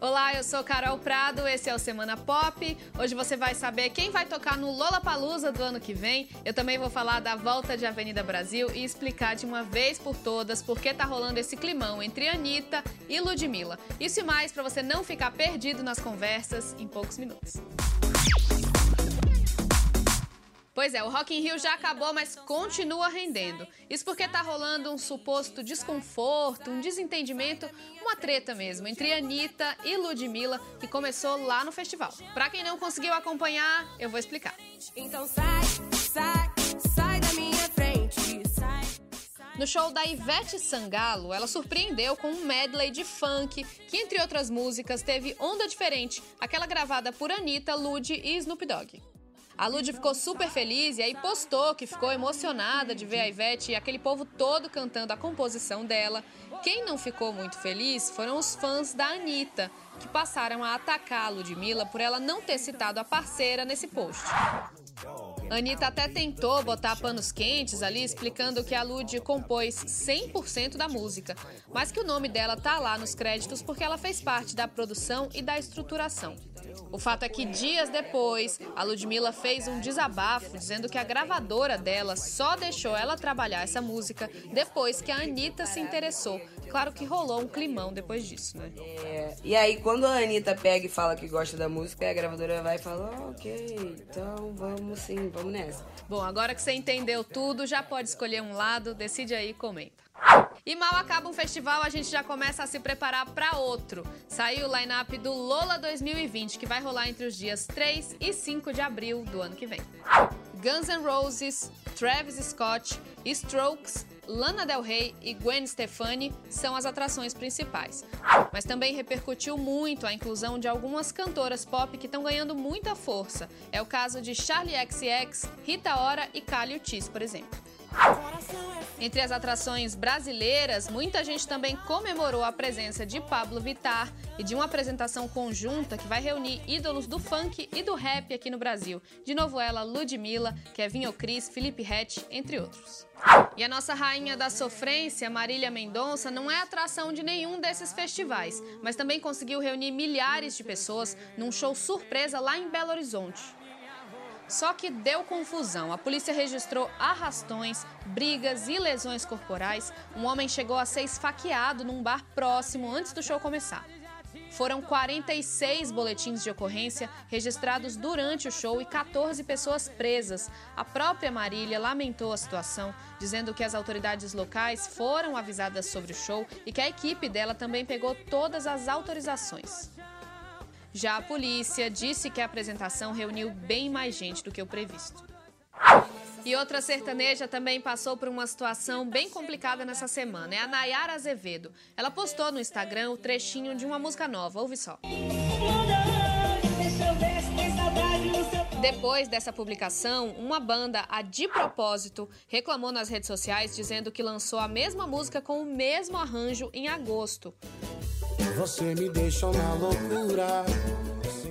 Olá, eu sou Carol Prado, esse é o Semana Pop. Hoje você vai saber quem vai tocar no Lollapalooza do ano que vem. Eu também vou falar da volta de Avenida Brasil e explicar de uma vez por todas por que tá rolando esse climão entre Anitta e Ludmilla. Isso e mais para você não ficar perdido nas conversas em poucos minutos. Pois é, o Rock in Rio já acabou, mas continua rendendo. Isso porque tá rolando um suposto desconforto, um desentendimento, uma treta mesmo, entre Anitta e Ludmilla, que começou lá no festival. Pra quem não conseguiu acompanhar, eu vou explicar. Então sai, sai, sai da minha frente, sai. No show da Ivete Sangalo, ela surpreendeu com um medley de funk, que entre outras músicas teve Onda Diferente, aquela gravada por Anitta, Lud e Snoop Dogg. A Lud ficou super feliz e aí postou que ficou emocionada de ver a Ivete e aquele povo todo cantando a composição dela. Quem não ficou muito feliz foram os fãs da Anitta, que passaram a atacar a Ludmilla por ela não ter citado a parceira nesse post. Anitta até tentou botar panos quentes ali, explicando que a Lud compôs 100% da música, mas que o nome dela tá lá nos créditos porque ela fez parte da produção e da estruturação. O fato é que dias depois, a Ludmilla fez um desabafo dizendo que a gravadora dela só deixou ela trabalhar essa música depois que a Anitta se interessou. Claro que rolou um climão depois disso, né? É, e aí, quando a Anitta pega e fala que gosta da música, a gravadora vai e fala: oh, ok, então vamos sim, vamos nessa. Bom, agora que você entendeu tudo, já pode escolher um lado, decide aí e comenta. E mal acaba um festival, a gente já começa a se preparar para outro. Saiu o line-up do Lola 2020, que vai rolar entre os dias 3 e 5 de abril do ano que vem. Guns N' Roses, Travis Scott, Strokes, Lana Del Rey e Gwen Stefani são as atrações principais. Mas também repercutiu muito a inclusão de algumas cantoras pop que estão ganhando muita força. É o caso de Charlie XCX, Rita Ora e Kali Uchis, por exemplo. Entre as atrações brasileiras, muita gente também comemorou a presença de Pablo Vittar e de uma apresentação conjunta que vai reunir ídolos do funk e do rap aqui no Brasil. De novo ela, Ludmilla, Kevin O'Cris, Felipe Rett, entre outros. E a nossa rainha da sofrência, Marília Mendonça, não é atração de nenhum desses festivais, mas também conseguiu reunir milhares de pessoas num show surpresa lá em Belo Horizonte. Só que deu confusão. A polícia registrou arrastões, brigas e lesões corporais. Um homem chegou a ser esfaqueado num bar próximo antes do show começar. Foram 46 boletins de ocorrência registrados durante o show e 14 pessoas presas. A própria Marília lamentou a situação, dizendo que as autoridades locais foram avisadas sobre o show e que a equipe dela também pegou todas as autorizações. Já a polícia disse que a apresentação reuniu bem mais gente do que o previsto. E outra sertaneja também passou por uma situação bem complicada nessa semana. É a Nayara Azevedo. Ela postou no Instagram o trechinho de uma música nova. Ouve só. Depois dessa publicação, uma banda, a De Propósito, reclamou nas redes sociais dizendo que lançou a mesma música com o mesmo arranjo em agosto. Você me deixou na loucura.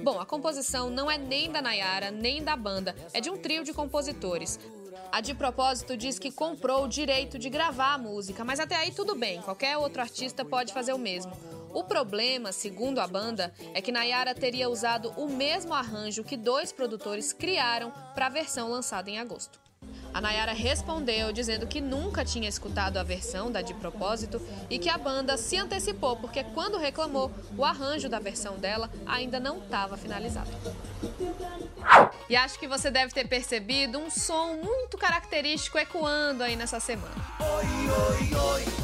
Bom, a composição não é nem da Nayara, nem da banda, é de um trio de compositores. A de propósito diz que comprou o direito de gravar a música, mas até aí tudo bem, qualquer outro artista pode fazer o mesmo. O problema, segundo a banda, é que Nayara teria usado o mesmo arranjo que dois produtores criaram para a versão lançada em agosto. A Nayara respondeu dizendo que nunca tinha escutado a versão da De Propósito e que a banda se antecipou porque quando reclamou, o arranjo da versão dela ainda não estava finalizado. E acho que você deve ter percebido um som muito característico ecoando aí nessa semana. Oi, oi, oi,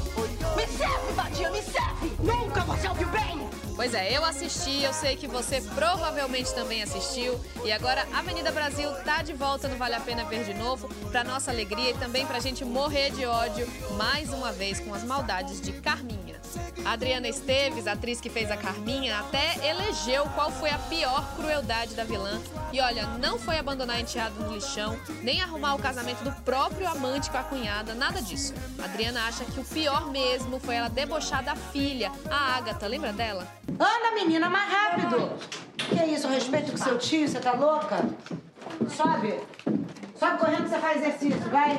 Pois é, eu assisti, eu sei que você provavelmente também assistiu. E agora Avenida Brasil tá de volta no Vale a Pena Ver de novo, pra nossa alegria e também pra gente morrer de ódio mais uma vez com as maldades de Carminha. A Adriana Esteves, atriz que fez a Carminha, até elegeu qual foi a pior crueldade da vilã. E olha, não foi abandonar a enteado no lixão, nem arrumar o casamento do próprio amante com a cunhada, nada disso. A Adriana acha que o pior mesmo foi ela debochar da filha, a Agatha, lembra dela? Anda, menina, mais rápido! Que é isso? Respeito com seu tio, você tá louca? Sobe! Sobe correndo que você faz exercício, vai!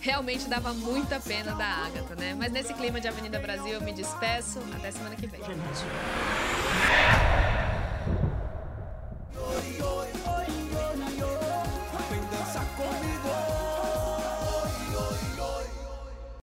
Realmente dava muita pena da Agatha, né? Mas nesse clima de Avenida Brasil eu me despeço. Até semana que vem.